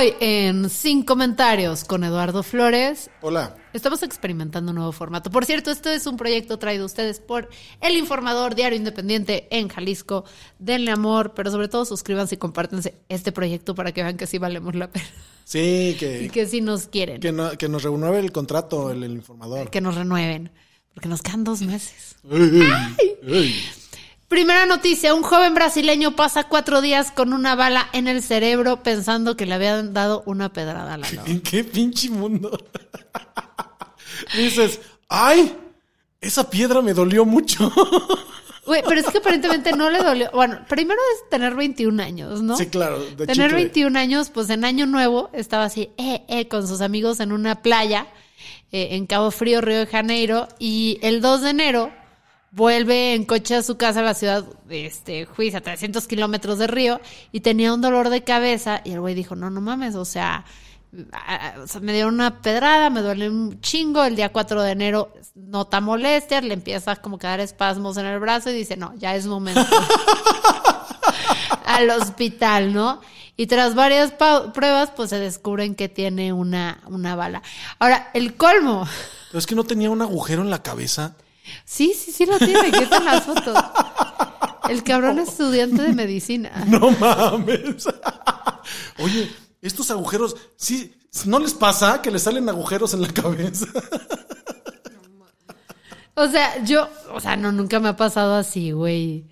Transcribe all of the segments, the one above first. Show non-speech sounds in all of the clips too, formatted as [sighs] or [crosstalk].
Hoy en Sin Comentarios con Eduardo Flores. Hola. Estamos experimentando un nuevo formato. Por cierto, este es un proyecto traído a ustedes por El Informador, Diario Independiente en Jalisco. Denle amor, pero sobre todo suscríbanse y compártense este proyecto para que vean que sí valemos la pena. Sí, que, [laughs] Y que sí nos quieren. que, no- que nos renueve el contrato el, el informador. Que nos renueven. Porque nos quedan dos meses. Ey, ey. Primera noticia, un joven brasileño pasa cuatro días con una bala en el cerebro pensando que le habían dado una pedrada a la loba. ¿En qué pinche mundo? [laughs] Dices, ¡ay! Esa piedra me dolió mucho. [laughs] Güey, pero es que aparentemente no le dolió. Bueno, primero es tener 21 años, ¿no? Sí, claro. de Tener chicle. 21 años, pues en Año Nuevo estaba así, eh, eh, con sus amigos en una playa eh, en Cabo Frío, Río de Janeiro, y el 2 de enero vuelve en coche a su casa a la ciudad, este, Juiz, a 300 kilómetros de Río, y tenía un dolor de cabeza, y el güey dijo, no, no mames, o sea, me dieron una pedrada, me duele un chingo, el día 4 de enero nota molestias, le empieza como a dar espasmos en el brazo y dice, no, ya es momento [laughs] al hospital, ¿no? Y tras varias pruebas, pues se descubren que tiene una, una bala. Ahora, el colmo. Pero es que no tenía un agujero en la cabeza. Sí, sí, sí lo tiene, aquí están las fotos. El cabrón es estudiante de medicina. No mames. [laughs] Oye, estos agujeros, sí, ¿no les pasa que les salen agujeros en la cabeza? O sea, yo, o sea, no, nunca me ha pasado así, güey.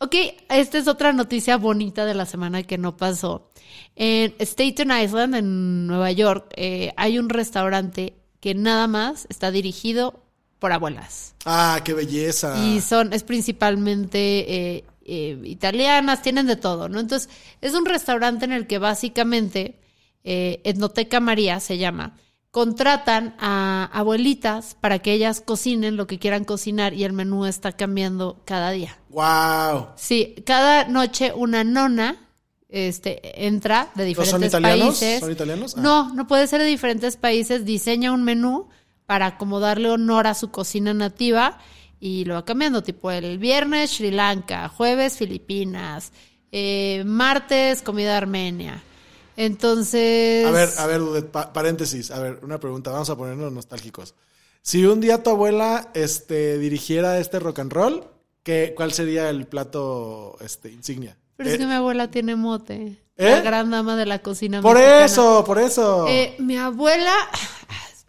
Ok, esta es otra noticia bonita de la semana que no pasó. En Staten Island, en Nueva York, eh, hay un restaurante que nada más está dirigido por abuelas. Ah, qué belleza. Y son, es principalmente eh, eh, italianas, tienen de todo, ¿no? Entonces, es un restaurante en el que básicamente, eh, Etnoteca María se llama, contratan a abuelitas para que ellas cocinen lo que quieran cocinar y el menú está cambiando cada día. Wow. Sí, cada noche una nona este, entra de ¿No son diferentes italianos? países. ¿Son italianos? Ah. No, no puede ser de diferentes países. Diseña un menú para como darle honor a su cocina nativa y lo va cambiando. Tipo el viernes Sri Lanka, jueves Filipinas, eh, martes comida armenia. Entonces. A ver, a ver, pa- paréntesis. A ver, una pregunta. Vamos a ponernos nostálgicos. Si un día tu abuela este, dirigiera este rock and roll, ¿qué, ¿cuál sería el plato este, insignia? Pero es Eh, que mi abuela tiene mote. ¿Eh? La gran dama de la cocina por mexicana. eso, por eso. Eh, mi abuela.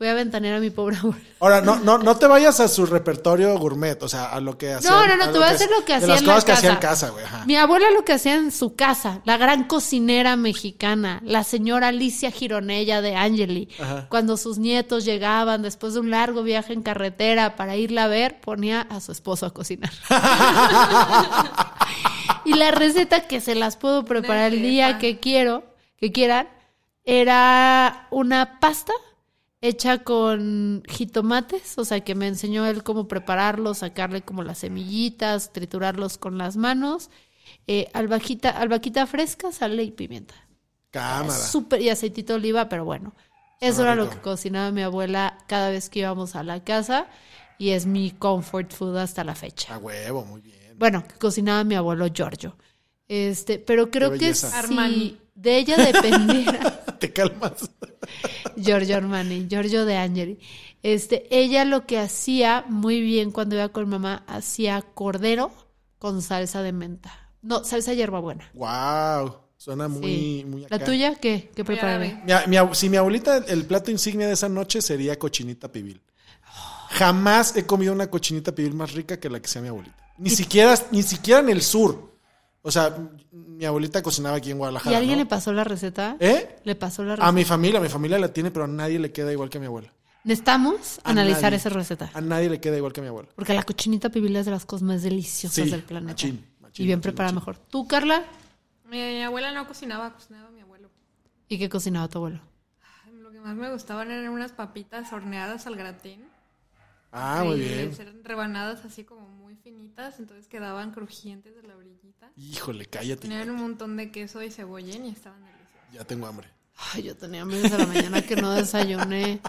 Voy a ventanear a mi pobre abuela. Ahora, no, no, no te vayas a su repertorio gourmet, o sea, a lo que hacían. No, no, no, te voy a que- hacer lo que de hacía las en la cosas que casa. hacía en casa, güey. ajá. Mi abuela lo que hacía en su casa, la gran cocinera mexicana, la señora Alicia Gironella de Angeli, Ajá. cuando sus nietos llegaban después de un largo viaje en carretera para irla a ver, ponía a su esposo a cocinar. [laughs] y la receta que se las puedo preparar el día que quiero, que quieran, era una pasta hecha con jitomates, o sea que me enseñó él cómo prepararlos, sacarle como las semillitas, triturarlos con las manos, eh, albajita, albaquita fresca, sal y pimienta. Cámara. Súper y aceitito de oliva, pero bueno, eso era lo que cocinaba mi abuela cada vez que íbamos a la casa y es mi comfort food hasta la fecha. A huevo, muy bien. Bueno, que cocinaba mi abuelo Giorgio. Este, pero creo que si Armani. de ella dependiera [laughs] Te calmas. Giorgio Armani, Giorgio de Angeli. Este, ella lo que hacía muy bien cuando iba con mamá, hacía cordero con salsa de menta. No, salsa hierbabuena. Wow. Suena muy, Sí. muy ¿La acá. tuya qué? ¿Qué prepararé? Mi, mi si mi abuelita, el plato insignia de esa noche sería cochinita pibil. Jamás he comido una cochinita pibil más rica que la que sea mi abuelita. Ni siquiera, ni siquiera en el sur. O sea, mi abuelita cocinaba aquí en Guadalajara. ¿Y alguien ¿no? le pasó la receta? ¿Eh? Le pasó la receta. A mi familia, mi familia la tiene, pero a nadie le queda igual que a mi abuela. Necesitamos A analizar nadie. esa receta. A nadie le queda igual que a mi abuelo. Porque la cochinita pibil es de las cosas más deliciosas Sí, del planeta. machín, machín, y bien machín, preparada mejor. ¿Tú, Carla? Mi abuela no cocinaba, cocinaba mi abuelo. ¿Y qué cocinaba tu abuelo? Ay, Lo que más me gustaban eran unas papitas horneadas al gratén. Ah, muy bien. Eran rebanadas así como finitas, entonces quedaban crujientes de la orillita. Híjole, cállate. Tenían un montón de queso y cebollín y estaban deliciosos. Ya tengo hambre. Ay, yo tenía hambre desde la mañana que no desayuné.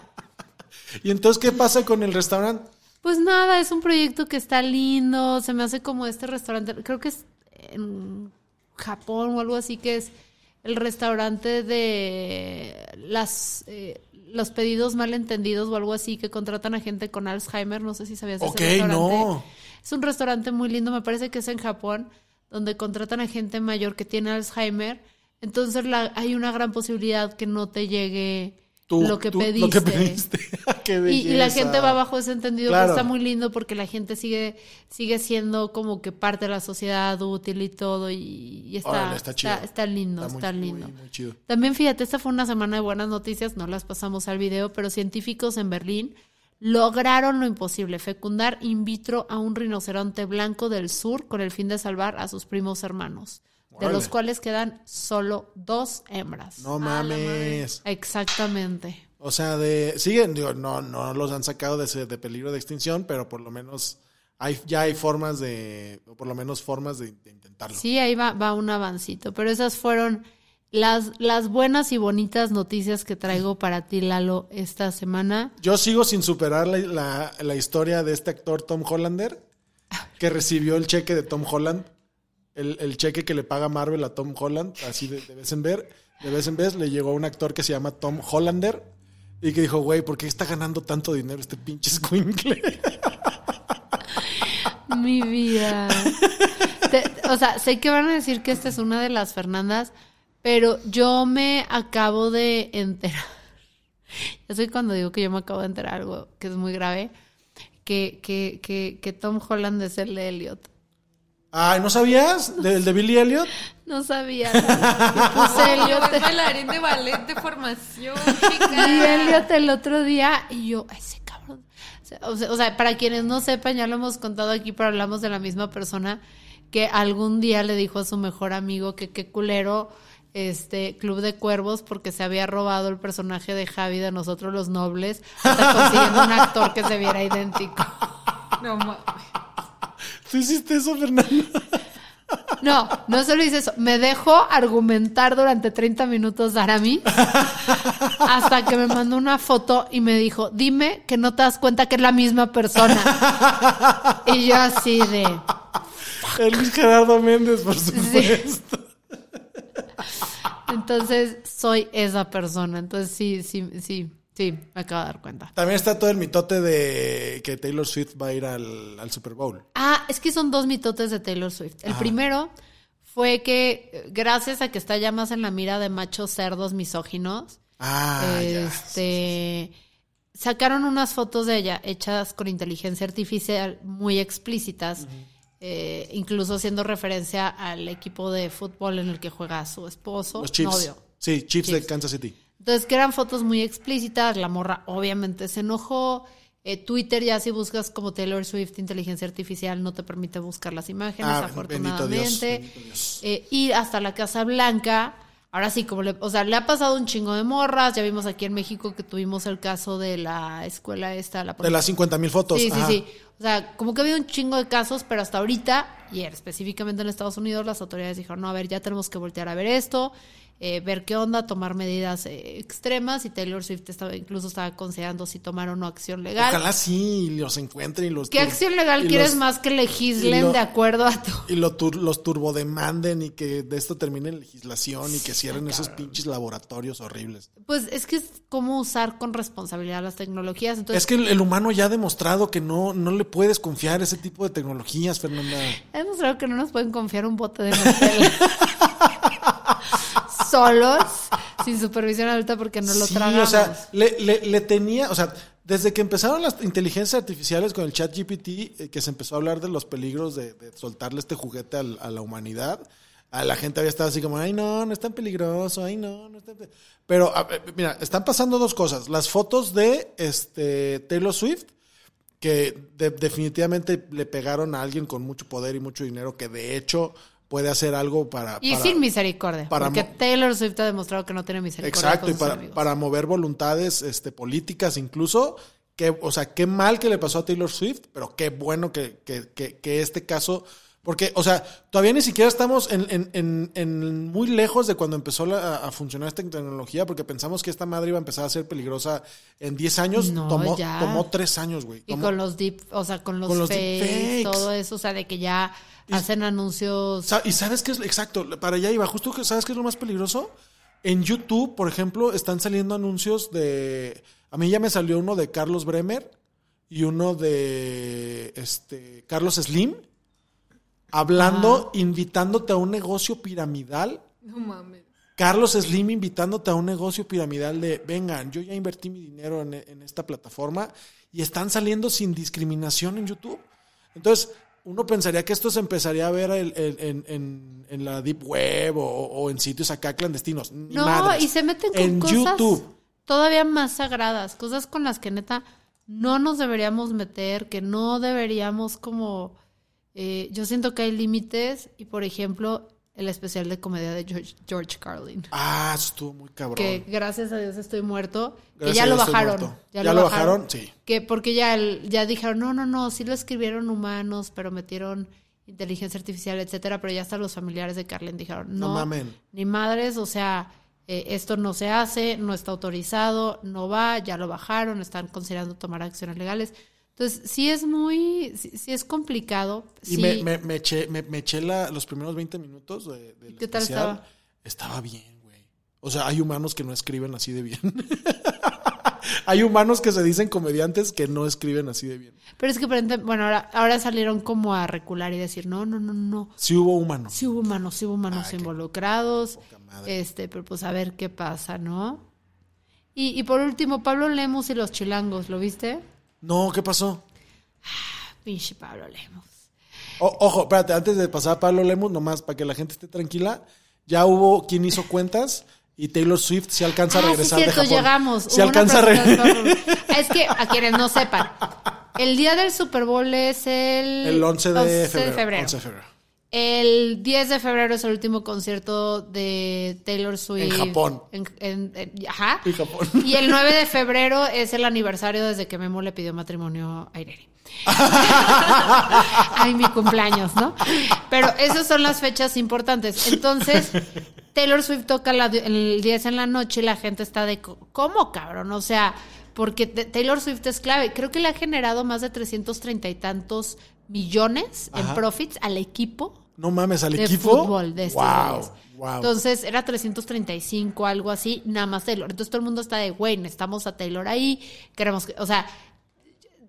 [laughs] ¿Y entonces qué pasa con el restaurante? Pues nada, es un proyecto que está lindo. Se me hace como este restaurante. Creo que es en Japón o algo así, que es el restaurante de las eh, los pedidos malentendidos o algo así que contratan a gente con Alzheimer. No sé si sabías de ese Ok, restaurante. no. Es un restaurante muy lindo, me parece que es en Japón, donde contratan a gente mayor que tiene Alzheimer. Entonces la- hay una gran posibilidad que no te llegue Tú- lo que tú- pediste. Lo que pediste. [laughs] Qué Y, y la gente va bajo ese entendido Claro. que está muy lindo porque la gente sigue sigue siendo como que parte de la sociedad útil y todo y, y está, Órale, está chido. está lindo, está, muy- lindo. muy chido. También fíjate, esta fue una semana de buenas noticias, no las pasamos al video, pero científicos en Berlín lograron lo imposible, fecundar in vitro a un rinoceronte blanco del sur con el fin de salvar a sus primos hermanos, de los cuales quedan solo dos hembras. No mames. Exactamente. O sea, de siguen, digo, no, no los han sacado de, ese- de peligro de extinción, pero por lo menos hay, ya hay formas de, o por lo menos formas de, de intentarlo. Sí, ahí va, va un avancito. Pero esas fueron las, las buenas y bonitas noticias que traigo para ti, Lalo, esta semana. Yo sigo sin superar la, la- la historia de este actor Tom Hollander, que recibió el cheque de Tom Holland, el, el cheque que le paga Marvel a Tom Holland, así de, de vez en ver, de vez en vez le llegó a un actor que se llama Tom Hollander y que dijo, güey, ¿por qué está ganando tanto dinero este pinche squinkle? [laughs] Mi vida. O sea, sé que van a decir que esta es una de las Fernandas, pero yo me acabo de enterar. [laughs] Yo soy cuando digo que yo me acabo de enterar algo que es muy grave, que, que, que, que Tom Holland es el de Elliot. Ay, ¿no sabías? ¿Del de Billy Elliot? No sabía. [laughs] Puse Yo Elliot. es bailarín de ballet de formación, chica. Elliot el otro día y yo, "Ay, ese cabrón. O sea, o sea, o sea, para quienes no sepan, ya lo hemos contado aquí, pero hablamos de la misma persona que algún día le dijo a su mejor amigo que qué culero este Club de Cuervos porque se había robado el personaje de Javi de nosotros los nobles, hasta consiguiendo un actor que se viera idéntico. [laughs] No mames. ¿Tú hiciste eso, Fernando? [laughs] No, no solo hice eso. Me dejó argumentar durante 30 minutos Arami hasta que me mandó una foto y me dijo, dime que no te das cuenta que es la misma persona. Y yo así de... El Luis Gerardo Méndez, por supuesto. Entonces soy esa persona. Entonces sí, sí, sí, sí, me acabo de dar cuenta. También está todo el mitote de que Taylor Swift va a ir al, al Super Bowl. Ah, es que son dos mitotes de Taylor Swift. El primero fue que gracias a que está ya más en la mira de machos cerdos misóginos, Ah, ya. este sacaron unas fotos de ella hechas con inteligencia artificial muy explícitas, eh, incluso haciendo referencia al equipo de fútbol en el que juega su esposo, Los Chiefs. novio. Sí, Chiefs, de. Kansas City. Entonces, que eran fotos muy explícitas, la morra obviamente se enojó. Eh, Twitter ya si buscas como Taylor Swift inteligencia artificial no te permite buscar las imágenes, Ah, bendito afortunadamente. Dios, bendito Dios. Eh, ir hasta la Casa Blanca. Ahora sí, como le, o sea, le ha pasado un chingo de morras. Ya vimos aquí en México que tuvimos el caso de la escuela esta, la De las 50 mil fotos. Sí, sí, sí. O sea, como que ha habido un chingo de casos, pero hasta ahorita, y específicamente en Estados Unidos, las autoridades dijeron, no, a ver, ya tenemos que voltear a ver esto, eh, ver qué onda, tomar medidas eh, extremas, y Taylor Swift estaba, incluso estaba considerando si tomar o no acción legal. Ojalá sí los encuentren y los... ¿Qué acción legal quieres los- más que legislen lo- de acuerdo a tu... Y lo tur- los turbodemanden y que de esto termine en legislación y que cierren esos pinches laboratorios horribles. Pues es que es cómo usar con responsabilidad las tecnologías. Entonces, es que el, el humano ya ha demostrado que no, no le puedes confiar ese tipo de tecnologías, Fernanda. Hemos demostrado que no nos pueden confiar un bote de. [laughs] Solos, sin supervisión adulta porque no lo sí, tragamos. o sea, le, le- le tenía, o sea, desde que empezaron las inteligencias artificiales con el chat GPT, eh, que se empezó a hablar de los peligros de, de soltarle este juguete al- a la humanidad, a la gente había estado así como, ay, no, no es tan peligroso, ay, no, no es tan... pe-". Pero, a ver, mira, están pasando dos cosas. Las fotos de este, Taylor Swift, que de- definitivamente le pegaron a alguien con mucho poder y mucho dinero, que de hecho puede hacer algo para... Y para- sin misericordia. para porque Taylor Swift ha demostrado que no tiene misericordia. Exacto, con y para, amigos. para mover voluntades este, políticas incluso. Que, o sea, qué mal que le pasó a Taylor Swift, pero qué bueno que, que, que, que este caso... Porque, o sea, todavía ni siquiera estamos en, en, en, en muy lejos de cuando empezó la- a, funcionar esta tecnología, porque pensamos que esta madre iba a empezar a ser peligrosa en 10 años. No, tomó, ya. tomó 3 años, güey. Y con los deep, o sea, con los, Con los fakes, deepfakes. todo eso, o sea, de que ya hacen anuncios. ¿Y sabes qué es? Exacto, para allá iba. Justo, que- ¿sabes qué es lo más peligroso? En YouTube, por ejemplo, están saliendo anuncios de... A mí ya me salió uno de Carlos Bremer y uno de este Carlos Slim hablando, invitándote a un negocio piramidal. No mames. Carlos Slim invitándote a un negocio piramidal de, vengan, yo ya invertí mi dinero en, en esta plataforma y están saliendo sin discriminación en YouTube. Entonces, uno pensaría que esto se empezaría a ver el- el- en, en- en la Deep Web o, o en sitios acá clandestinos. Ni No, madres. y se meten con en cosas YouTube. todavía más sagradas, cosas con las que neta no nos deberíamos meter, que no deberíamos como... eh, yo siento que hay límites y, por ejemplo, el especial de comedia de George, George Carlin. Ah, estuvo muy cabrón. Que gracias a Dios estoy muerto. que Gracias ya a lo bajaron. muerto. ¿Ya lo bajaron? Sí. Que porque ya, el- ya dijeron, no, no, no, sí lo escribieron humanos, pero metieron inteligencia artificial, etcétera, pero ya hasta los familiares de Carlin dijeron, No no, mamen. ni madres, o sea, eh, esto no se hace, no está autorizado, no va, ya lo bajaron, están considerando tomar acciones legales. Entonces, sí es muy, sí, sí es complicado. Y sí. me, me, me eché, me, me eché la- los primeros 20 minutos de, del ¿Qué tal estaba? Estaba bien, güey. O sea, hay humanos que no escriben así de bien. [laughs] hay humanos que se dicen comediantes que no escriben así de bien. Pero es que, bueno, ahora, ahora salieron como a recular y decir, no, no, no, no. Sí hubo humanos. Sí hubo humanos, sí hubo humanos qué involucrados. madre. Este, pero pues a ver qué pasa, ¿no? Y, y por último, Pablo Lemos y los chilangos, ¿lo viste? No, ¿qué pasó? [sighs] Pinche Pablo Lemos. O- ojo, espérate, antes de pasar a Pablo Lemus, nomás para que la gente esté tranquila, ya hubo quien hizo cuentas y Taylor Swift se alcanza a Ah, sí, regresar cierto, de Japón. llegamos. Se Hubo una alcanza a regresar. Es que, a quienes no sepan, el día del Super Bowl es el... El 11 de 11 febrero. 11 de febrero. El 10 de febrero es el último concierto de Taylor Swift. En Japón. En- en- en- ajá. [laughs] En Japón. Y el 9 de febrero es el aniversario desde que Memo le pidió matrimonio a Irene. [laughs] Ay, mi cumpleaños, ¿no? Pero esas son las fechas importantes. Entonces, Taylor Swift toca la- el 10 en la noche y la gente está de, ¿cómo, cabrón? O sea, porque Taylor Swift es clave. Creo que le ha generado más de 330 y tantos millones en profits al equipo No mames, al de equipo. fútbol de wow, wow. Entonces era 335, algo así, nada más Taylor. Entonces todo el mundo está de, güey, necesitamos a Taylor ahí, queremos que, o sea,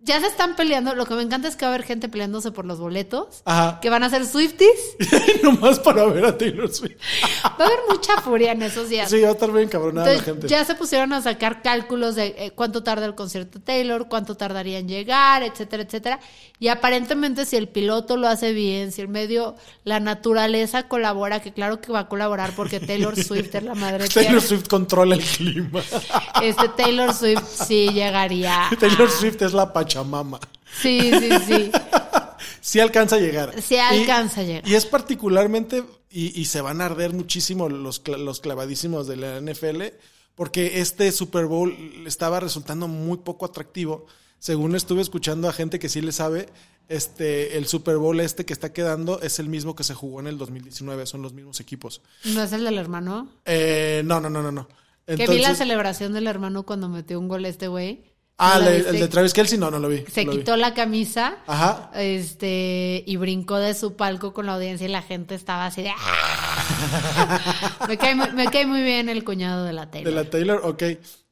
ya se están peleando. Lo que me encanta es que va a haber gente peleándose por los boletos, Ajá. que van a ser Swifties. [laughs] Nomás para ver a Taylor Swift. Va a haber mucha furia en esos días. Sí, va a estar bien cabronada la gente. ya se pusieron a sacar cálculos de eh, cuánto tarda el concierto de Taylor, cuánto tardaría en llegar, etcétera, etcétera. Y aparentemente si el piloto lo hace bien, si el medio, la naturaleza colabora, que claro que va a colaborar porque Taylor Swift es la madre [laughs] Taylor tierra. Swift controla el clima. Este Taylor Swift sí llegaría. [laughs] a- Taylor Swift es la pachamama. Sí, sí, sí. [laughs] Sí alcanza a llegar. Sí alcanza a llegar. Y es particularmente, y, y se van a arder muchísimo los, los clavadísimos de la NFL, porque este Super Bowl estaba resultando muy poco atractivo. Según estuve escuchando a gente que sí le sabe, este, el Super Bowl este que está quedando es el mismo que se jugó en el 2019, son los mismos equipos. ¿No es el del hermano? Eh, no, no, no, no, no. que vi la celebración del hermano cuando metió un gol este güey. Ah, el de Travis Kelsey, no, no lo vi. Se lo vi. quitó la camisa. Ajá. Este, y brincó de su palco con la audiencia y la gente estaba así de. ¡ah! [laughs] me, cae muy, me cae muy bien el cuñado de la tele. De la Taylor, ok.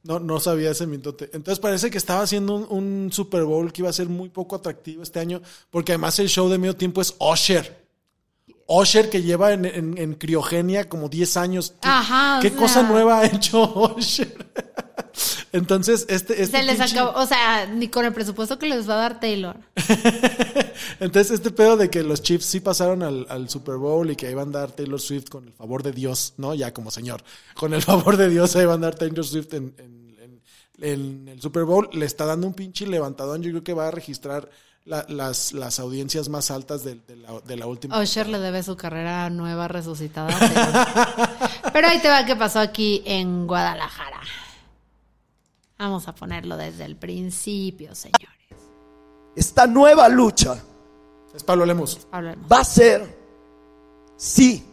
No, no sabía ese mitote. Entonces parece que estaba haciendo un, un Super Bowl que iba a ser muy poco atractivo este año, porque además el show de medio tiempo es Usher. Usher que lleva en, en- en criogenia como 10 años. ¿Qué, Ajá, ¿qué cosa nueva ha hecho Usher? [laughs] Entonces, este, este Se les pinche- acabó, o sea, ni con el presupuesto que les va a dar Taylor. [laughs] Entonces, este pedo de que los Chiefs sí pasaron al, al Super Bowl y que iban a dar Taylor Swift con el favor de Dios, ¿no? Ya como señor. Con el [laughs] favor de Dios ahí van a dar Taylor Swift en, en- en- en el Super Bowl. Le está dando un pinche levantadón. Yo creo que va a registrar la- las, las audiencias más altas de, de la, de la última. Usher le debe su carrera nueva resucitada. [laughs] Pero ahí te va qué pasó aquí en Guadalajara. Vamos a ponerlo desde el principio, señores. Esta nueva lucha Es Pablo Lemos. Va a ser, sí,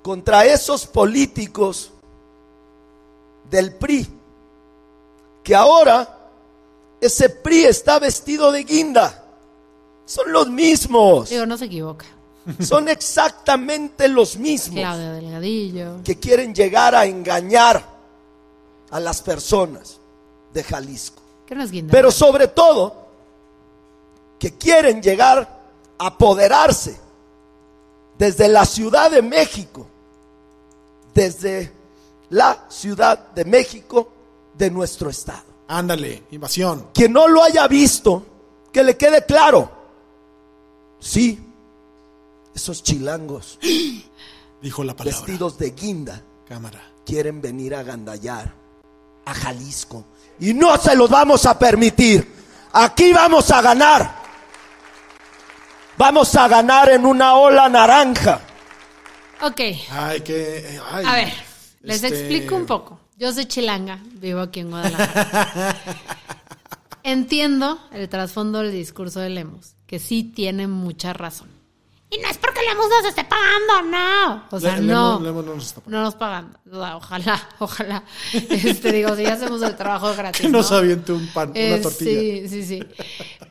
contra esos políticos del PRI, que ahora ese PRI está vestido de guinda. Son los mismos, Digo, no se equivoca. son exactamente los mismos Claudia Delgadillo. que quieren llegar a engañar a las personas de Jalisco. Pero sobre todo, que quieren llegar a apoderarse desde la Ciudad de México, desde la Ciudad de México de nuestro estado. Ándale, invasión. Quien no lo haya visto, que le quede claro. Sí, esos chilangos [gasps] Dijo la palabra. vestidos de guinda Cámara. quieren venir a gandallar a Jalisco. Y no se los vamos a permitir. Aquí vamos a ganar. Vamos a ganar en una ola naranja. Ok, Ay, que. ay, a ver, les este, explico un poco. Yo soy chilanga, vivo aquí en Guadalajara. [laughs] Entiendo el trasfondo del discurso de Lemus, que sí tiene mucha razón. Y no es porque Lemus nos esté pagando, no. O sea, Le- no. Lemos- Lemos no nos está pagando. No nos pagan. Ojalá, [laughs] ojalá. Este, digo, si ya hacemos el trabajo [laughs] gratis. Que nos ¿no? aviente un pan, una tortilla. Sí, sí, sí.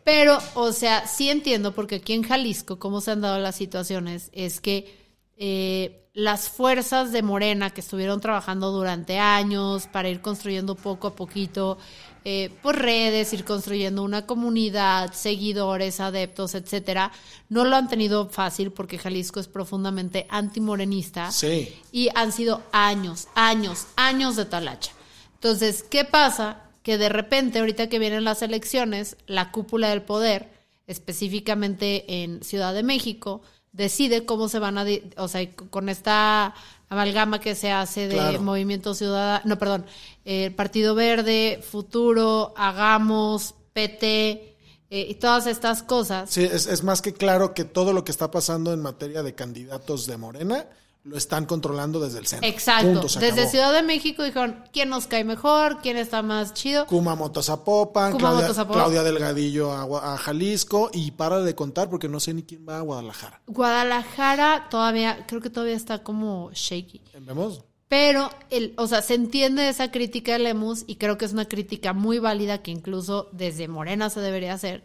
Pero, o sea, sí entiendo, porque aquí en Jalisco, cómo se han dado las situaciones, es que eh, las fuerzas de Morena que estuvieron trabajando durante años para ir construyendo poco a poquito, eh, por redes, ir construyendo una comunidad, seguidores, adeptos, etcétera, no lo han tenido fácil porque Jalisco es profundamente antimorenista Sí. y han sido años, años, años de talacha. Entonces, ¿qué pasa? Que de repente, ahorita que vienen las elecciones, la cúpula del poder, específicamente en Ciudad de México, decide cómo se van a, o sea, con esta amalgama que se hace de Claro. Movimiento Ciudadano, no, perdón, eh, Partido Verde, Futuro, Hagamos, PT, eh, y todas estas cosas. Sí, es, es más que claro que todo lo que está pasando en materia de candidatos de Morena lo están controlando desde el centro. Exacto. Punto, Desde. Ciudad de México dijeron, ¿quién nos cae mejor? ¿Quién está más chido? Kumamoto Zapopan, Kumamoto Claudia, Zapopan. Claudia Delgadillo a Jalisco y para de contar porque no sé ni quién va a Guadalajara. Guadalajara todavía, creo que todavía está como shaky. ¿Vemos? Pero, el, o sea, se entiende esa crítica de Lemus y creo que es una crítica muy válida que incluso desde Morena se debería hacer.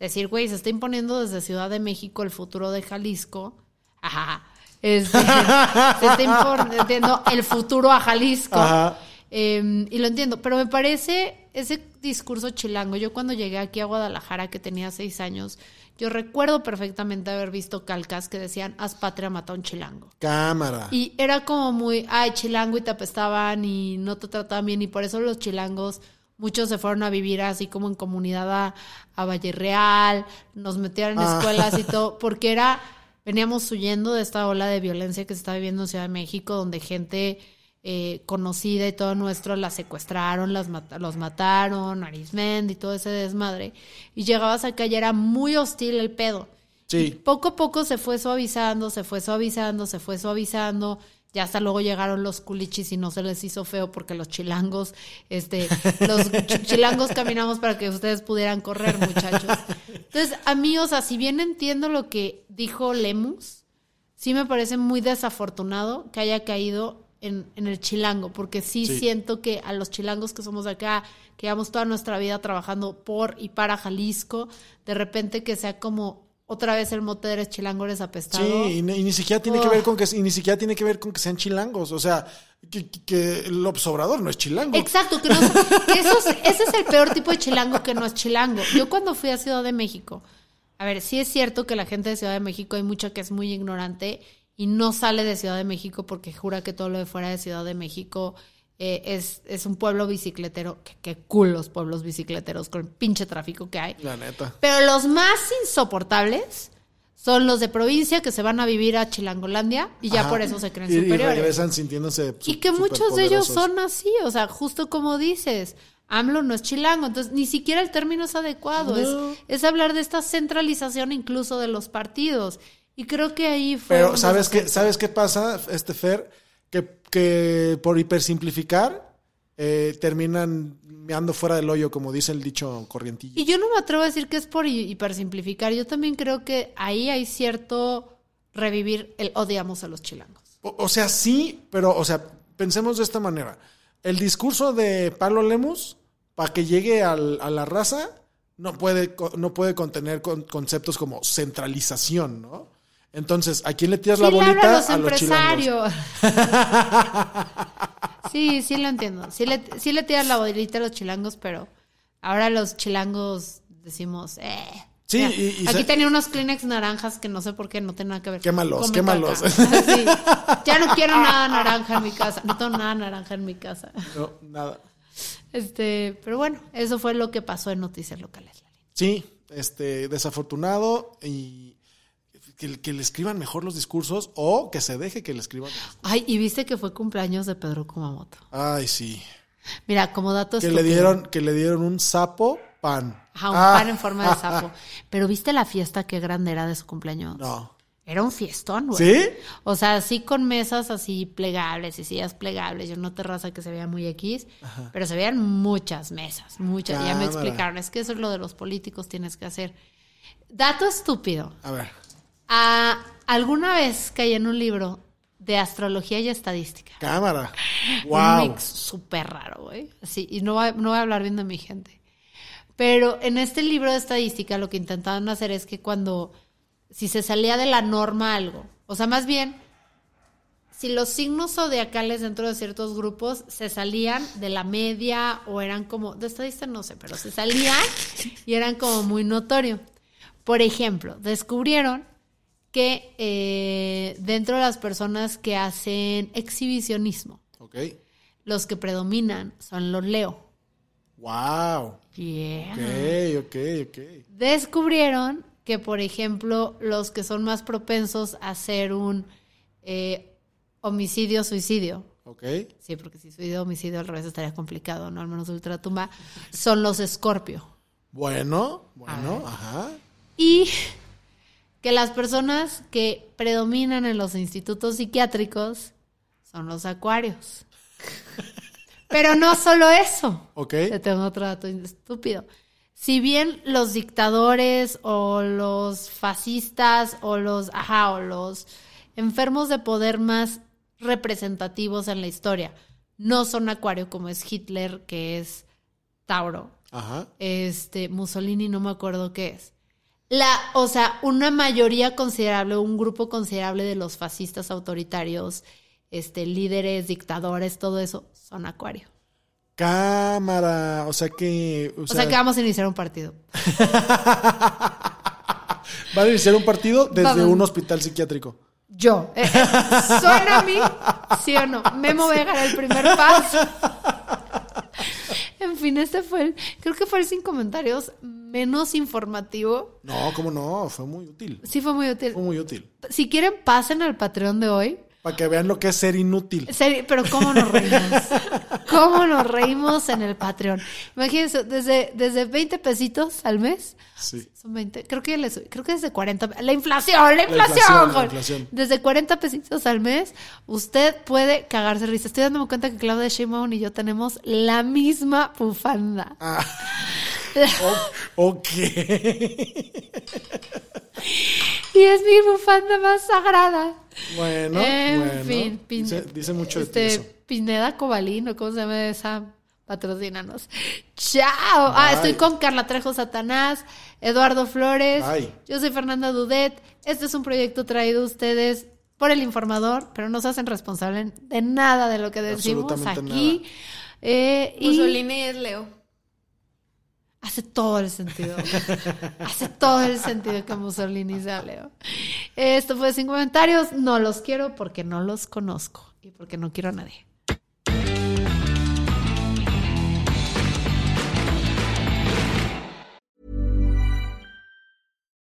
Decir, güey, se está imponiendo desde Ciudad de México el futuro de Jalisco. Ajá. Este, se está imponiendo el futuro a Jalisco. Ajá. Eh, y lo entiendo, pero me parece ese discurso chilango. Yo cuando llegué aquí a Guadalajara, que tenía seis años, yo recuerdo perfectamente haber visto calcas que decían, haz patria, mata a un chilango. Cámara. Y era como muy, ay, chilango y te apestaban y no te trataban bien. Y por eso los chilangos, muchos se fueron a vivir así como en comunidad a, a Valle Real, nos metieron en Ah. escuelas y todo, porque era, veníamos huyendo de esta ola de violencia que se está viviendo en Ciudad de México, donde gente eh, conocida y todo nuestro la secuestraron, las los mataron, Arismendi y todo ese desmadre. Y llegabas acá y era muy hostil el pedo. Sí. Poco a poco se fue suavizando, se fue suavizando, se fue suavizando. Ya hasta luego llegaron los culichis y no se les hizo feo porque los chilangos, este, los [laughs] ch- chilangos caminamos para que ustedes pudieran correr, muchachos. Entonces, a mí, o sea, si bien entiendo lo que dijo Lemus, sí me parece muy desafortunado que haya caído en, en el chilango, porque sí, Sí. siento que a los chilangos que somos de acá, que llevamos toda nuestra vida trabajando por y para Jalisco, de repente que sea como otra vez el mote de eres chilango, eres apestado. Sí, y, ni y ni siquiera tiene que Oh. ver con que y ni siquiera tiene que ver con que sean chilangos, o sea, que, el observador no es chilango. Exacto, que, no, que eso es- ese es el peor tipo de chilango que no es chilango. Yo cuando fui a Ciudad de México, a ver, sí es cierto que la gente de Ciudad de México hay mucha que es muy ignorante y no sale de Ciudad de México porque jura que todo lo de fuera de Ciudad de México eh, es, es un pueblo bicicletero. Que, que cool los pueblos bicicleteros con el pinche tráfico que hay. La neta. Pero los más insoportables son los de provincia que se van a vivir a Chilangolandia y ya Ajá. por eso se creen Y- y superiores. regresan sintiéndose su- Y que muchos de ellos son así, o sea, justo como dices, AMLO no es chilango, entonces ni siquiera el término es adecuado, No. es, es hablar de esta centralización incluso de los partidos. Y creo que ahí fue... Pero ¿sabes qué. ¿sabes qué pasa, este Fer? Que, que por hipersimplificar eh, terminan meando fuera del hoyo, como dice el dicho corrientillo. Y yo no me atrevo a decir que es por hi- hipersimplificar, yo también creo que ahí hay cierto revivir el odiamos a los chilangos. O, o sea, sí, pero, o sea, pensemos de esta manera. El discurso de Pablo Lemus, para que llegue al- a la raza, no puede, no puede contener con- conceptos como centralización, ¿no? Entonces, ¿a quién le tiras la Sí bolita? a los a los empresarios. [laughs] sí, sí lo entiendo. Sí le, sí le tiran la bolita a los chilangos, pero ahora los chilangos decimos, eh. Sí, Mira, y- y aquí se- tenía unos Kleenex naranjas que no sé por qué no tienen nada que ver. Quémalos, quémalos. [laughs] Sí. Ya no quiero nada [laughs] naranja en mi casa. No tengo nada naranja en mi casa. No, nada. Este, pero bueno, eso fue lo que pasó en Noticias Locales. Sí, este, desafortunado y que, que le escriban mejor los discursos o que se deje que le escriban. Ay, y viste que fue cumpleaños de Pedro Kumamoto. Ay, sí. Mira, como dato Que le dieron, que le dieron un sapo pan. Ajá, un Ah, pan en forma de [laughs] sapo. Pero viste la fiesta qué grande era de su cumpleaños. No. Era un fiestón, güey. ¿Sí? O sea, así con mesas así plegables y sillas plegables y una terraza que se veía muy X, pero se veían muchas mesas, muchas. Ya me explicaron, es que eso es lo de los políticos tienes que hacer. Dato estúpido. A ver. Ah, alguna vez caí en un libro de astrología y estadística. Cámara. Un Wow. mix súper raro, güey. Así, y no voy, no voy a hablar bien de mi gente. Pero en este libro de estadística lo que intentaban hacer es que cuando, si se salía de la norma algo, o sea, más bien, si los signos zodiacales dentro de ciertos grupos se salían de la media o eran como, de estadista no sé, pero se salían y eran como muy notorio. Por ejemplo, descubrieron que eh, dentro de las personas que hacen exhibicionismo, Ok. los que predominan son los Leo. Wow. Yeah. Ok, ok, ok. Descubrieron que, por ejemplo, los que son más propensos a hacer un eh, homicidio-suicidio, Ok. sí, porque si suicidio homicidio al revés estaría complicado, ¿no? Al menos ultratumba, son los Escorpio. Bueno, bueno, ajá. Y que las personas que predominan en los institutos psiquiátricos son los acuarios. [laughs] Pero no solo eso. Ok. Te tengo otro dato estúpido. Si bien los dictadores o los fascistas o los, ajá, o los enfermos de poder más representativos en la historia no son acuario como es Hitler, que es Tauro, Ajá. este Mussolini no me acuerdo qué es. La, o sea, una mayoría considerable, un grupo considerable de los fascistas autoritarios, este, líderes, dictadores, todo eso, son acuario. Cámara. O sea que. O O sea, sea que vamos a iniciar un partido. [laughs] van a iniciar un partido desde Vamos. un hospital psiquiátrico. Yo. Eh, eh, ¿Suena a mí? ¿Sí o no? Memo Vega el primer paso. En fin, este fue el, creo que fue el sin comentarios menos informativo. No, cómo no. Fue muy útil. Sí fue muy útil. Fue muy útil. Si quieren, pasen al Patreon de hoy. Para que vean lo que es ser inútil. Seri- pero cómo nos reímos. Cómo nos reímos en el Patreon. Imagínense, desde, desde 20 pesitos al mes. Sí. Son 20. Creo que ya le subí- creo que desde 40. La inflación, la inflación. inflación, la inflación. Desde 40 pesitos al mes, usted puede cagarse risa. Estoy dándome cuenta que Claudia Sheinbaum y yo tenemos la misma bufanda. Ah. [laughs] O- ok. [laughs] Y es mi bufanda más sagrada. Bueno, en bueno. fin, Pin- dice, dice mucho de este, ti eso. Pineda Cobalino, ¿cómo se llama esa? Patrocínanos. ¡Chao! Ah, estoy con Carla Trejo Satanás, Eduardo Flores. Bye. Yo soy Fernanda Dudet. Este es un proyecto traído a ustedes por el informador, pero no se hacen responsables de nada de lo que decimos aquí. Eh, y Mussolini es Leo. Hace todo el sentido. hace todo el sentido que Mussolini sea Leo. Esto fue sin comentarios. No los quiero porque no los conozco y porque no quiero a nadie.